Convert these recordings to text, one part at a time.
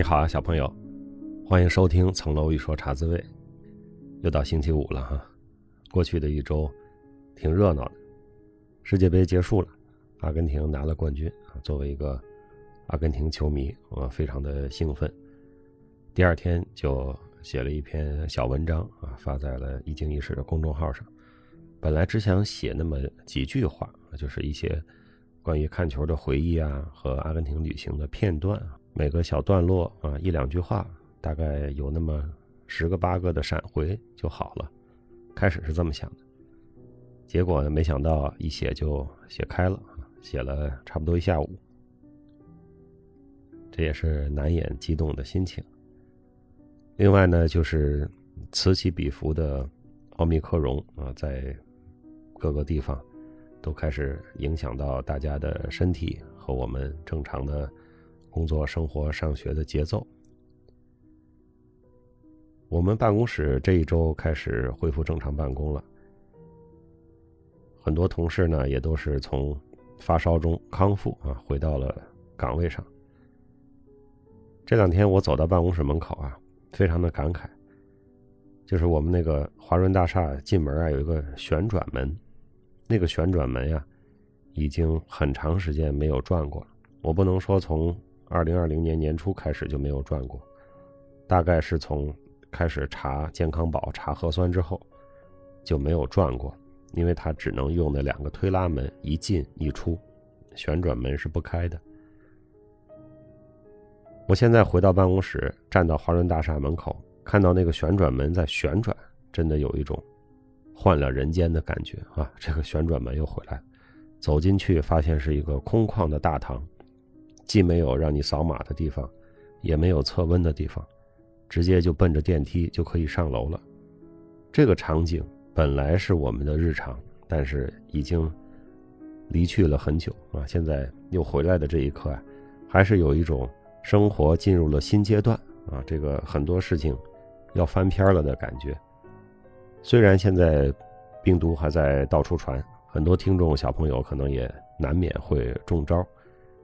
你好啊，小朋友，欢迎收听《层楼一说茶滋味》。又到星期五了哈，过去的一周挺热闹的，世界杯结束了，阿根廷拿了冠军啊。作为一个阿根廷球迷，我非常的兴奋。第二天就写了一篇小文章啊，发在了一经一史的公众号上。本来只想写那么几句话，就是一些关于看球的回忆啊，和阿根廷旅行的片段啊，每个小段落啊一两句话，大概有那么十个八个的闪回就好了。开始是这么想的，结果呢，没想到一写就写开了，写了差不多一下午，这也是难掩激动的心情。另外呢，就是此起彼伏的奥密克戎啊，在。各个地方都开始影响到大家的身体和我们正常的工作、生活、上学的节奏。我们办公室这一周开始恢复正常办公了，很多同事呢也都是从发烧中康复啊，回到了岗位上。这两天我走到办公室门口啊，非常的感慨，就是我们那个华润大厦进门啊有一个旋转门。那个旋转门呀，已经很长时间没有转过了。我不能说从二零二零年年初开始就没有转过，大概是从开始查健康宝、查核酸之后就没有转过，因为它只能用那两个推拉门一进一出，旋转门是不开的。我现在回到办公室，站到华润大厦门口，看到那个旋转门在旋转，真的有一种。换了人间的感觉啊！这个旋转门又回来，走进去发现是一个空旷的大堂，既没有让你扫码的地方，也没有测温的地方，直接就奔着电梯就可以上楼了。这个场景本来是我们的日常，但是已经离去了很久啊！现在又回来的这一刻啊，还是有一种生活进入了新阶段啊！这个很多事情要翻篇了的感觉。虽然现在病毒还在到处传，很多听众小朋友可能也难免会中招，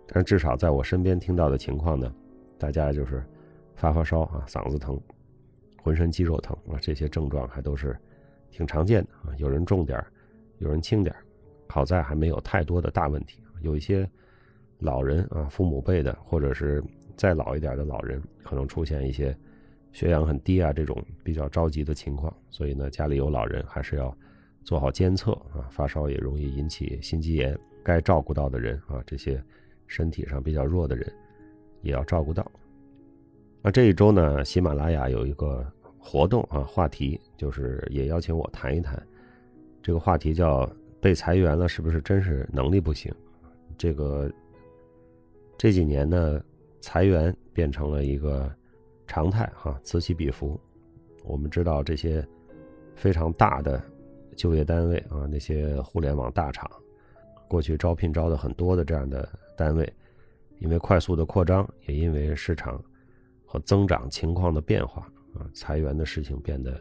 但至少在我身边听到的情况呢，大家就是发发烧啊，嗓子疼，浑身肌肉疼啊，这些症状还都是挺常见的啊。有人重点有人轻点好在还没有太多的大问题。有一些老人啊，父母辈的或者是再老一点的老人，可能出现一些。血氧很低啊，这种比较着急的情况，所以呢，家里有老人还是要做好监测啊。发烧也容易引起心肌炎，该照顾到的人啊，这些身体上比较弱的人也要照顾到。那这一周呢，喜马拉雅有一个活动啊，话题就是也邀请我谈一谈，这个话题叫“被裁员了是不是真是能力不行？”这个这几年呢，裁员变成了一个。常态哈，此起彼伏。我们知道这些非常大的就业单位啊，那些互联网大厂，过去招聘招的很多的这样的单位，因为快速的扩张，也因为市场和增长情况的变化啊，裁员的事情变得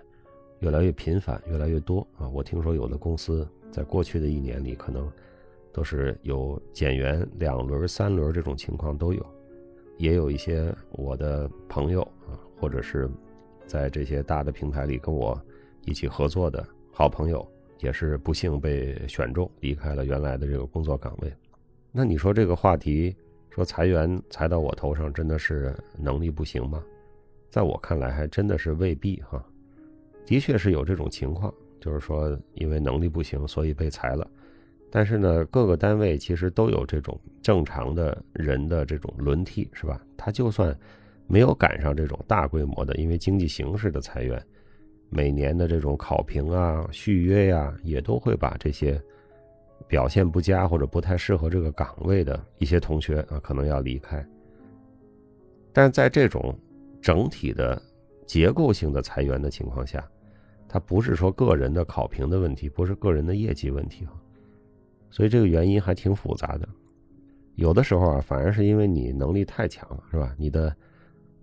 越来越频繁，越来越多啊。我听说有的公司在过去的一年里，可能都是有减员两轮、三轮这种情况都有。也有一些我的朋友啊，或者是在这些大的平台里跟我一起合作的好朋友，也是不幸被选中，离开了原来的这个工作岗位。那你说这个话题，说裁员裁到我头上，真的是能力不行吗？在我看来，还真的是未必哈。的确是有这种情况，就是说因为能力不行，所以被裁了。但是呢，各个单位其实都有这种正常的人的这种轮替，是吧？他就算没有赶上这种大规模的，因为经济形势的裁员，每年的这种考评啊、续约呀，也都会把这些表现不佳或者不太适合这个岗位的一些同学啊，可能要离开。但在这种整体的结构性的裁员的情况下，它不是说个人的考评的问题，不是个人的业绩问题所以这个原因还挺复杂的，有的时候啊，反而是因为你能力太强了，是吧？你的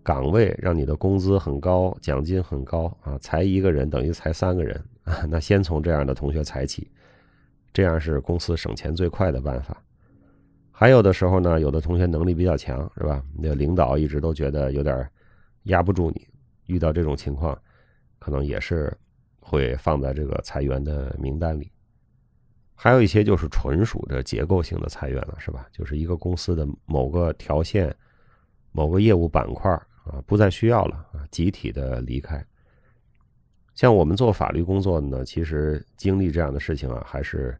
岗位让你的工资很高，奖金很高啊，裁一个人等于裁三个人啊，那先从这样的同学裁起，这样是公司省钱最快的办法。还有的时候呢，有的同学能力比较强，是吧？那领导一直都觉得有点压不住你，遇到这种情况，可能也是会放在这个裁员的名单里。还有一些就是纯属的结构性的裁员了，是吧？就是一个公司的某个条线、某个业务板块啊，不再需要了啊，集体的离开。像我们做法律工作的呢，其实经历这样的事情啊，还是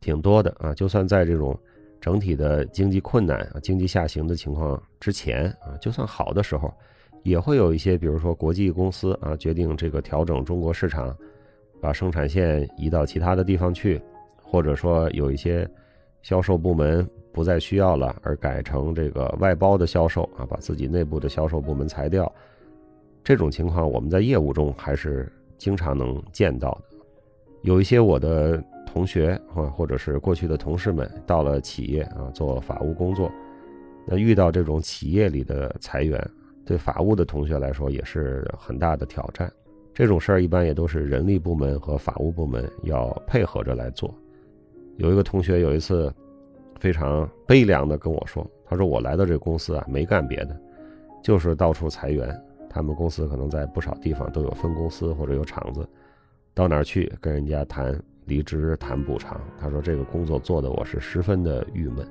挺多的啊。就算在这种整体的经济困难啊、经济下行的情况之前啊，就算好的时候，也会有一些，比如说国际公司啊，决定这个调整中国市场，把生产线移到其他的地方去，或者说有一些销售部门不再需要了，而改成这个外包的销售啊，把自己内部的销售部门裁掉。这种情况，我们在业务中还是。经常能见到的，有一些我的同学啊，或者是过去的同事们，到了企业啊做法务工作，那遇到这种企业里的裁员，对法务的同学来说也是很大的挑战。这种事儿一般也都是人力部门和法务部门要配合着来做。有一个同学有一次非常悲凉的跟我说，他说我来到这个公司啊，没干别的，就是到处裁员。他们公司可能在不少地方都有分公司或者有厂子，到哪儿去跟人家谈离职、谈补偿？他说这个工作做的我是十分的郁闷，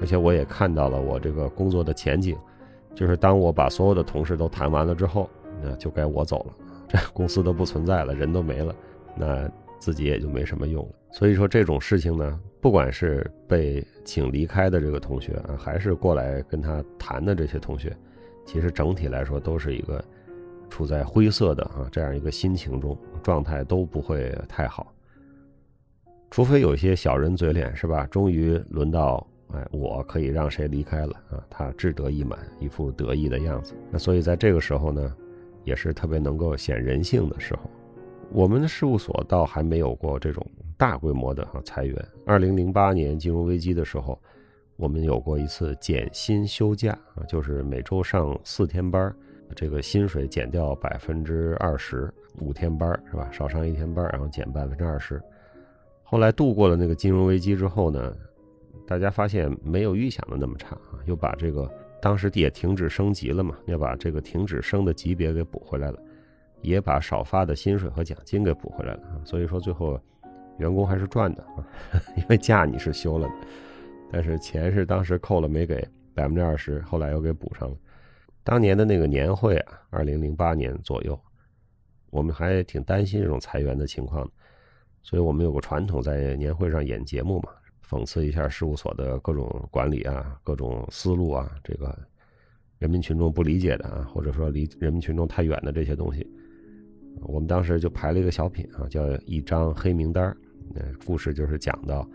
而且我也看到了我这个工作的前景，就是当我把所有的同事都谈完了之后，那就该我走了，这公司都不存在了，人都没了，那自己也就没什么用了。所以说这种事情呢，不管是被请离开的这个同学啊，还是过来跟他谈的这些同学。其实整体来说都是一个处在灰色的啊这样一个心情中，状态都不会太好。除非有些小人嘴脸是吧？终于轮到哎，我可以让谁离开了啊？他志得意满，一副得意的样子。那所以在这个时候呢，也是特别能够显人性的时候。我们的事务所倒还没有过这种大规模的裁员。二零零八年金融危机的时候。我们有过一次减薪休假啊，就是每周上四天班，这个薪水减掉百分之二十五天班是吧？少上一天班，然后减百分之二十。后来度过了那个金融危机之后呢，大家发现没有预想的那么差啊，又把这个当时也停止升级了嘛，要把这个停止升的级别给补回来了，也把少发的薪水和奖金给补回来了。所以说最后员工还是赚的啊，因为假你是休了。但是钱是当时扣了没给百分之二十，后来又给补上了。当年的那个年会啊，二零零八年左右，我们还挺担心这种裁员的情况，所以我们有个传统，在年会上演节目嘛，讽刺一下事务所的各种管理啊、各种思路啊，这个人民群众不理解的啊，或者说离人民群众太远的这些东西。我们当时就排了一个小品啊，叫一张黑名单那故事就是讲到。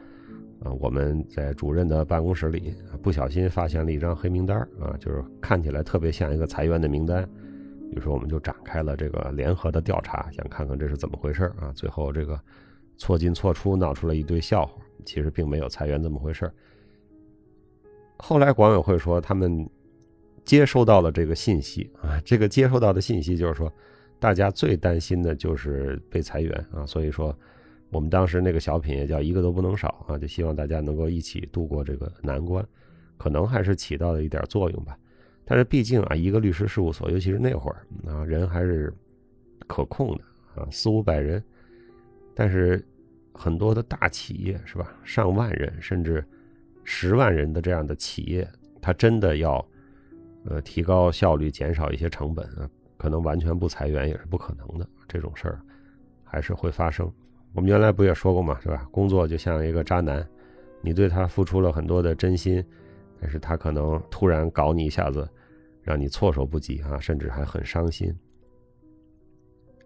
啊，我们在主任的办公室里不小心发现了一张黑名单啊，就是看起来特别像一个裁员的名单。于是我们就展开了这个联合的调查，想看看这是怎么回事啊。最后这个错进错出，闹出了一堆笑话。其实并没有裁员这么回事后来管委会说，他们接收到了这个信息啊，这个接收到的信息就是说，大家最担心的就是被裁员啊，所以说。我们当时那个小品也叫一个都不能少啊，就希望大家能够一起度过这个难关，可能还是起到了一点作用吧。但是毕竟啊，一个律师事务所，尤其是那会儿啊，人还是可控的啊，四五百人。但是很多的大企业是吧，上万人甚至十万人的这样的企业，它真的要呃提高效率、减少一些成本啊，可能完全不裁员也是不可能的。这种事儿还是会发生。我们原来不也说过嘛，是吧？工作就像一个渣男，你对他付出了很多的真心，但是他可能突然搞你一下子，让你措手不及啊，甚至还很伤心。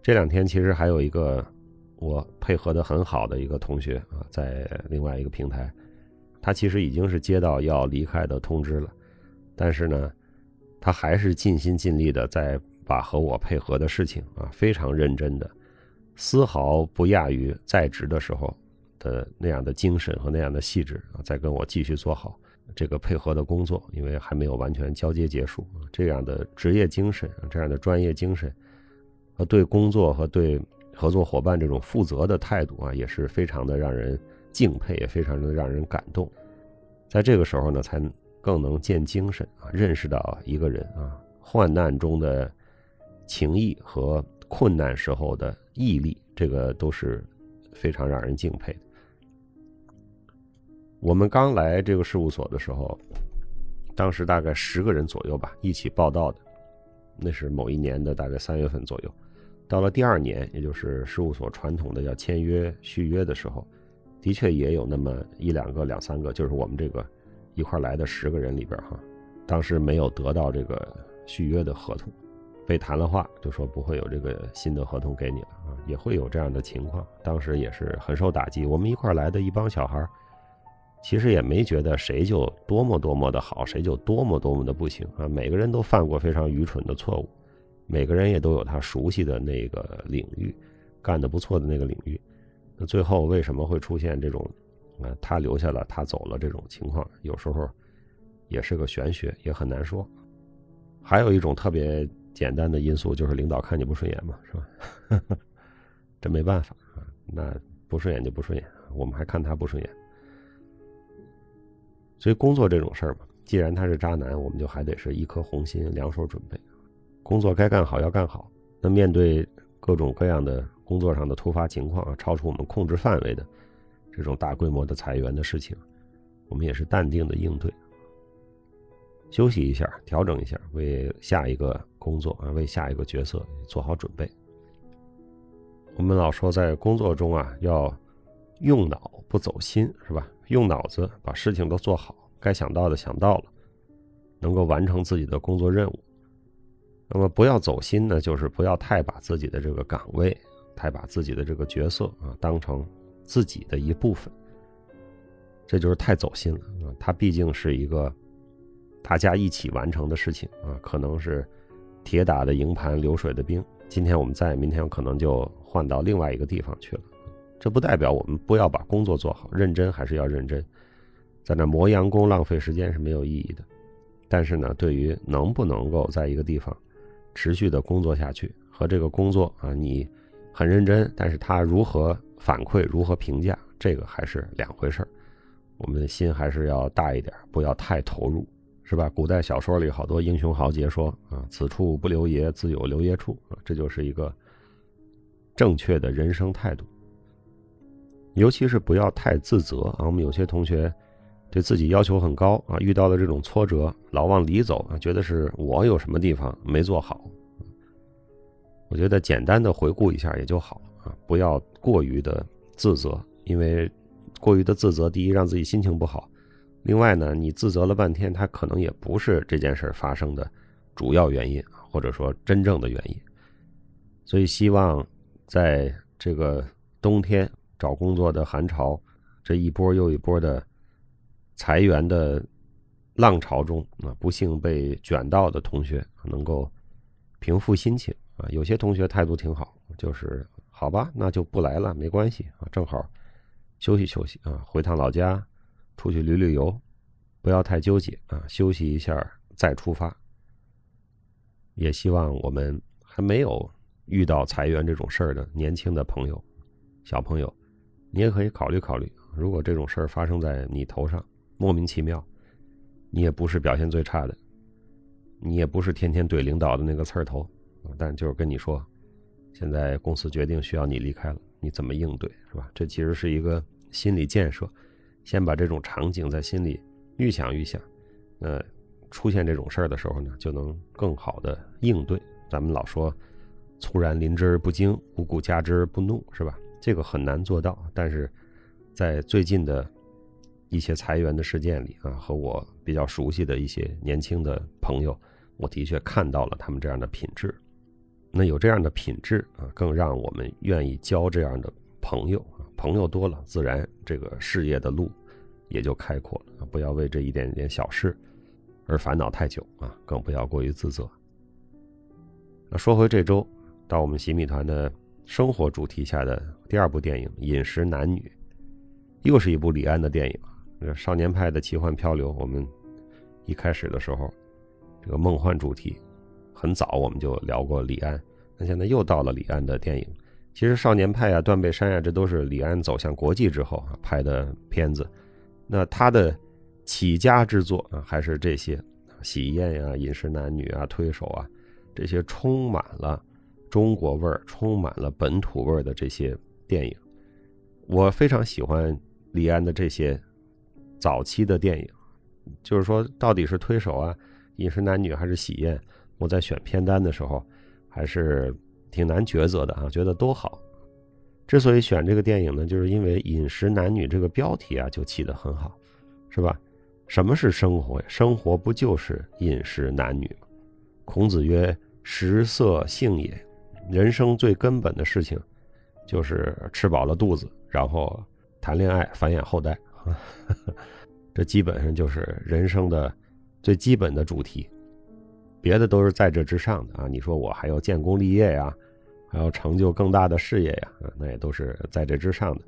这两天其实还有一个我配合的很好的一个同学啊，在另外一个平台，他其实已经是接到要离开的通知了，但是呢，他还是尽心尽力的在把和我配合的事情啊，非常认真的。丝毫不亚于在职的时候的那样的精神和那样的细致啊！在跟我继续做好这个配合的工作，因为还没有完全交接结束啊这样的职业精神，这样的专业精神和对工作和对合作伙伴这种负责的态度啊，也是非常的让人敬佩，也非常的让人感动。在这个时候呢，才更能见精神啊，认识到一个人啊，患难中的情谊和困难时候的毅力，这个都是非常让人敬佩的。我们刚来这个事务所的时候，当时大概十个人左右吧，一起报道的，那是某一年的大概三月份左右。到了第二年，也就是事务所传统的要签约续约的时候。的确也有那么一两个、两三个，就是我们这个一块来的十个人里边哈，当时没有得到这个续约的合同，被谈了话，就说不会有这个新的合同给你了啊，也会有这样的情况。当时也是很受打击。我们一块来的一帮小孩，其实也没觉得谁就多么多么的好，谁就多么多么的不行啊。每个人都犯过非常愚蠢的错误，每个人也都有他熟悉的那个领域，干得不错的那个领域。那最后为什么会出现这种，啊，他留下了，他走了这种情况？有时候也是个玄学，也很难说。还有一种特别简单的因素，就是领导看你不顺眼嘛，是吧？这没办法啊，那不顺眼就不顺眼，我们还看他不顺眼。所以工作这种事儿嘛，既然他是渣男，我们就还得是一颗红心，两手准备，工作该干好要干好。那面对各种各样的。工作上的突发情况啊，超出我们控制范围的这种大规模的裁员的事情，我们也是淡定的应对，休息一下，调整一下，为下一个工作啊，为下一个角色做好准备。我们老说在工作中啊，要用脑不走心，是吧？用脑子把事情都做好，该想到的想到了，能够完成自己的工作任务。那么不要走心呢，就是不要太把自己的这个岗位。太把自己的这个角色啊当成自己的一部分，这就是太走心了啊！它毕竟是一个大家一起完成的事情啊，可能是铁打的营盘流水的兵。今天我们在，明天可能就换到另外一个地方去了。这不代表我们不要把工作做好，认真还是要认真，在那磨洋工浪费时间是没有意义的。但是呢，对于能不能够在一个地方持续的工作下去，和这个工作啊，你。很认真，但是他如何反馈、如何评价，这个还是两回事儿。我们的心还是要大一点，不要太投入，是吧？古代小说里好多英雄豪杰说啊：“此处不留爷，自有留爷处。”啊，这就是一个正确的人生态度。尤其是不要太自责啊。我们有些同学对自己要求很高啊，遇到了这种挫折，老往里走啊，觉得是我有什么地方没做好。我觉得简单的回顾一下也就好啊，不要过于的自责，因为过于的自责，第一让自己心情不好，另外呢，你自责了半天，他可能也不是这件事发生的主要原因，或者说真正的原因。所以希望在这个冬天找工作的寒潮，这一波又一波的裁员的浪潮中啊，不幸被卷到的同学能够平复心情。啊，有些同学态度挺好，就是好吧，那就不来了，没关系啊，正好休息休息啊，回趟老家，出去旅旅游，不要太纠结啊，休息一下再出发。也希望我们还没有遇到裁员这种事儿的年轻的朋友、小朋友，你也可以考虑考虑，如果这种事儿发生在你头上，莫名其妙，你也不是表现最差的，你也不是天天怼领导的那个刺儿头。但就是跟你说，现在公司决定需要你离开了，你怎么应对，是吧？这其实是一个心理建设，先把这种场景在心里预想预想，呃，出现这种事儿的时候呢，就能更好的应对。咱们老说“猝然临之而不惊，无故加之而不怒”，是吧？这个很难做到，但是在最近的一些裁员的事件里啊，和我比较熟悉的一些年轻的朋友，我的确看到了他们这样的品质。那有这样的品质啊，更让我们愿意交这样的朋友。朋友多了，自然这个事业的路也就开阔了。不要为这一点点小事而烦恼太久啊，更不要过于自责。那说回这周，到我们洗米团的生活主题下的第二部电影《饮食男女》，又是一部李安的电影。这少年派的奇幻漂流，我们一开始的时候，这个梦幻主题。很早我们就聊过李安，那现在又到了李安的电影。其实《少年派》啊，《断背山》啊，这都是李安走向国际之后啊拍的片子。那他的起家之作啊，还是这些喜宴呀、饮食男女啊、推手啊，这些充满了中国味儿、充满了本土味儿的这些电影。我非常喜欢李安的这些早期的电影，就是说，到底是推手啊、饮食男女还是喜宴？我在选片单的时候，还是挺难抉择的啊，觉得都好。之所以选这个电影呢，就是因为“饮食男女”这个标题啊，就起得很好，是吧？什么是生活呀？生活不就是饮食男女吗？孔子曰：“食色性也。”人生最根本的事情，就是吃饱了肚子，然后谈恋爱、繁衍后代。这基本上就是人生的最基本的主题，别的都是在这之上的啊！你说我还要建功立业呀？还要成就更大的事业呀，啊，那也都是在这之上的。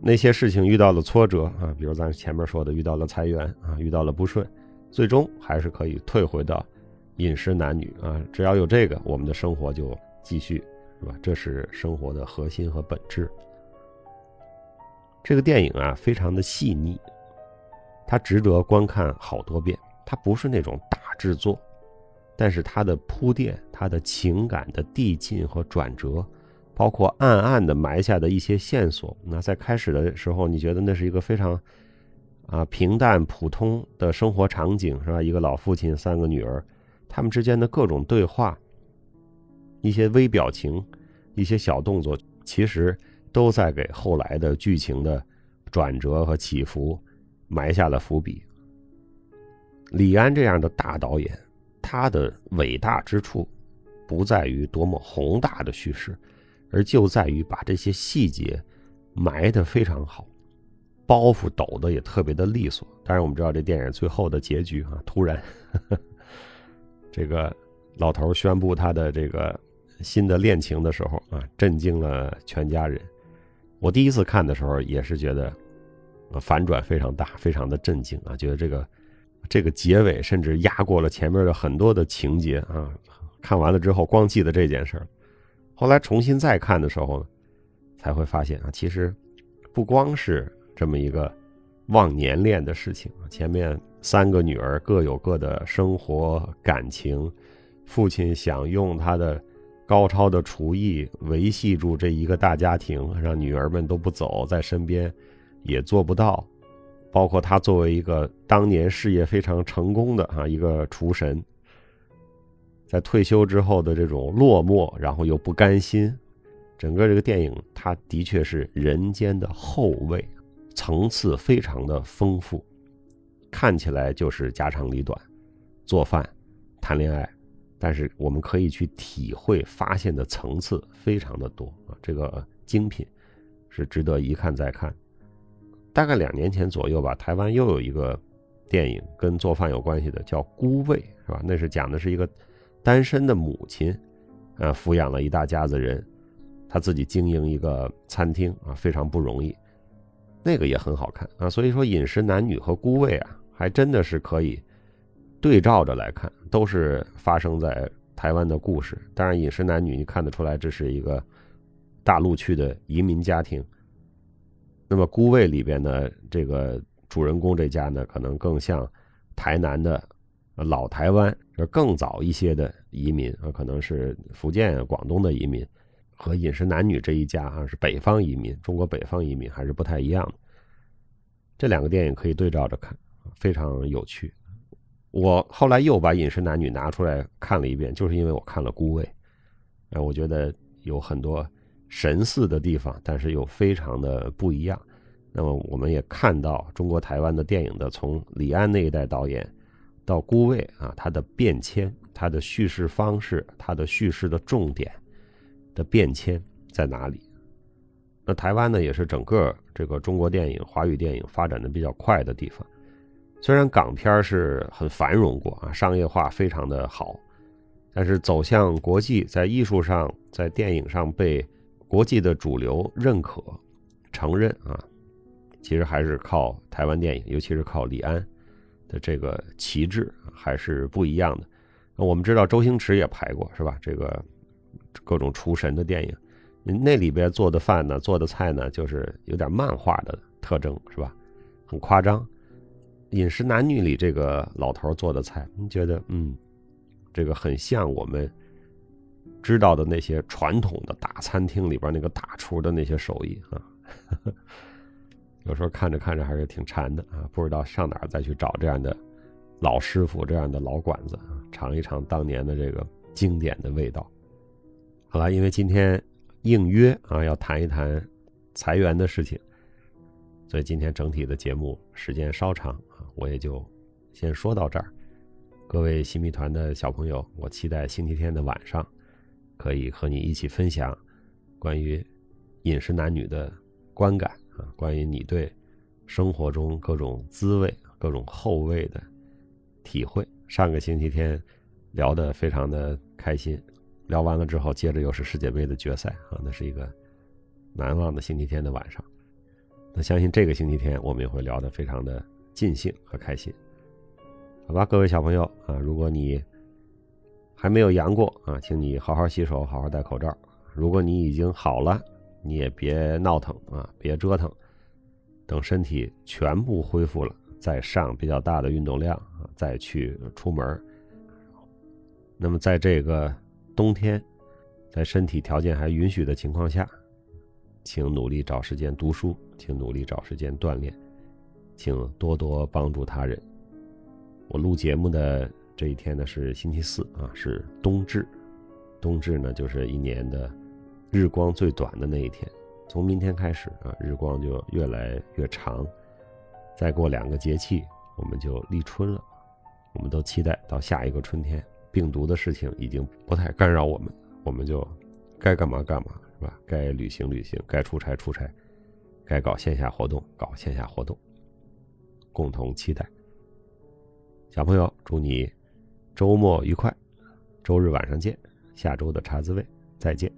那些事情遇到了挫折啊，比如咱前面说的遇到了裁员啊，遇到了不顺，最终还是可以退回到饮食男女啊。只要有这个，我们的生活就继续，是吧？这是生活的核心和本质。这个电影啊，非常的细腻，它值得观看好多遍。它不是那种大制作。但是它的铺垫，它的情感的递进和转折，包括暗暗的埋下的一些线索。那在开始的时候，你觉得那是一个非常啊平淡普通的生活场景，是吧？一个老父亲，三个女儿，他们之间的各种对话，一些微表情，一些小动作，其实都在给后来的剧情的转折和起伏埋下了伏笔。李安这样的大导演。他的伟大之处，不在于多么宏大的叙事，而就在于把这些细节埋得非常好，包袱抖得也特别的利索。当然，我们知道这电影最后的结局啊，突然，这个老头宣布他的这个新的恋情的时候啊，震惊了全家人。我第一次看的时候也是觉得，反转非常大，非常的震惊啊，觉得这个。这个结尾甚至压过了前面的很多的情节啊！看完了之后，光记得这件事儿。后来重新再看的时候呢，才会发现啊，其实不光是这么一个忘年恋的事情啊。前面三个女儿各有各的生活感情，父亲想用他的高超的厨艺维系住这一个大家庭，让女儿们都不走在身边，也做不到。包括他作为一个当年事业非常成功的啊一个厨神，在退休之后的这种落寞，然后又不甘心，整个这个电影，它的确是人间的后味，层次非常的丰富，看起来就是家长里短，做饭，谈恋爱，但是我们可以去体会发现的层次非常的多啊，这个精品是值得一看再看。大概两年前左右吧，台湾又有一个电影跟做饭有关系的，叫《孤味》，是吧？那是讲的是一个单身的母亲，呃，抚养了一大家子人，他自己经营一个餐厅啊，非常不容易。那个也很好看啊，所以说《饮食男女》和《孤味》啊，还真的是可以对照着来看，都是发生在台湾的故事。当然，《饮食男女》你看得出来，这是一个大陆去的移民家庭。那么《孤味》里边呢，这个主人公这家呢，可能更像台南的老台湾，就更早一些的移民啊，可能是福建、广东的移民，和饮食男女这一家啊是北方移民，中国北方移民还是不太一样的。这两个电影可以对照着看，非常有趣。我后来又把《饮食男女》拿出来看了一遍，就是因为我看了《孤味》，哎，我觉得有很多。神似的地方，但是又非常的不一样。那么，我们也看到中国台湾的电影的从李安那一代导演到顾魏啊，他的变迁，他的叙事方式，他的叙事的重点的变迁在哪里？那台湾呢，也是整个这个中国电影、华语电影发展的比较快的地方。虽然港片是很繁荣过啊，商业化非常的好，但是走向国际，在艺术上，在电影上被国际的主流认可、承认啊，其实还是靠台湾电影，尤其是靠李安的这个旗帜，还是不一样的。我们知道周星驰也拍过，是吧？这个各种厨神的电影，那里边做的饭呢，做的菜呢，就是有点漫画的特征，是吧？很夸张。饮食男女里这个老头做的菜，你觉得嗯，这个很像我们知道的那些传统的大餐厅里边那个大厨的那些手艺啊。有时候看着看着还是挺馋的啊，不知道上哪儿再去找这样的老师傅、这样的老馆子啊，尝一尝当年的这个经典的味道。好了，因为今天应约啊，要谈一谈裁员的事情，所以今天整体的节目时间稍长啊，我也就先说到这儿。各位新密团的小朋友，我期待星期天的晚上可以和你一起分享关于饮食男女的观感。啊，关于你对生活中各种滋味、各种后味的体会，上个星期天聊得非常的开心，聊完了之后，接着又是世界杯的决赛啊，那是一个难忘的星期天的晚上。那相信这个星期天我们也会聊得非常的尽兴和开心，好吧，各位小朋友啊，如果你还没有阳过啊，请你好好洗手，好好戴口罩。如果你已经好了，你也别闹腾啊，别折腾，等身体全部恢复了，再上比较大的运动量，再去出门。那么在这个冬天，在身体条件还允许的情况下，请努力找时间读书，请努力找时间锻炼，请多多帮助他人。我录节目的这一天呢是星期四啊，是冬至，冬至呢就是一年的。日光最短的那一天，从明天开始啊，日光就越来越长。再过两个节气，我们就立春了。我们都期待到下一个春天，病毒的事情已经不太干扰我们，我们就该干嘛干嘛，是吧？该旅行旅行，该出差出差，该搞线下活动搞线下活动。共同期待。小朋友，祝你周末愉快，周日晚上见。下周的茶滋味，再见。